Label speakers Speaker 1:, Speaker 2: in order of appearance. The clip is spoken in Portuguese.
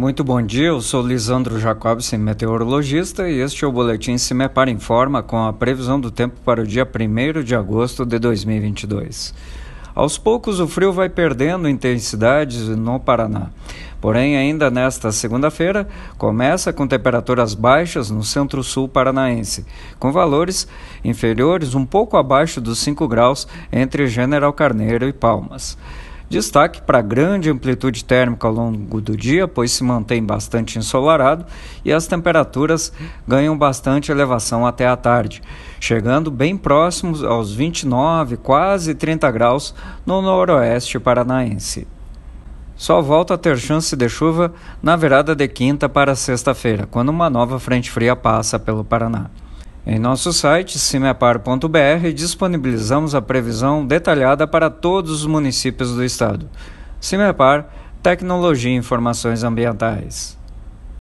Speaker 1: Muito bom dia, eu sou Lisandro Jacobsen, meteorologista, e este é o Boletim Cimepar Informa com a previsão do tempo para o dia 1 de agosto de 2022. Aos poucos o frio vai perdendo intensidade no Paraná. Porém, ainda nesta segunda-feira, começa com temperaturas baixas no centro-sul paranaense, com valores inferiores um pouco abaixo dos 5 graus entre General Carneiro e Palmas. Destaque para grande amplitude térmica ao longo do dia, pois se mantém bastante ensolarado e as temperaturas ganham bastante elevação até a tarde, chegando bem próximos aos 29, quase 30 graus no noroeste paranaense. Só volta a ter chance de chuva na virada de quinta para sexta-feira, quando uma nova frente fria passa pelo Paraná. Em nosso site cimepar.br disponibilizamos a previsão detalhada para todos os municípios do estado. Cimepar, Tecnologia e Informações Ambientais.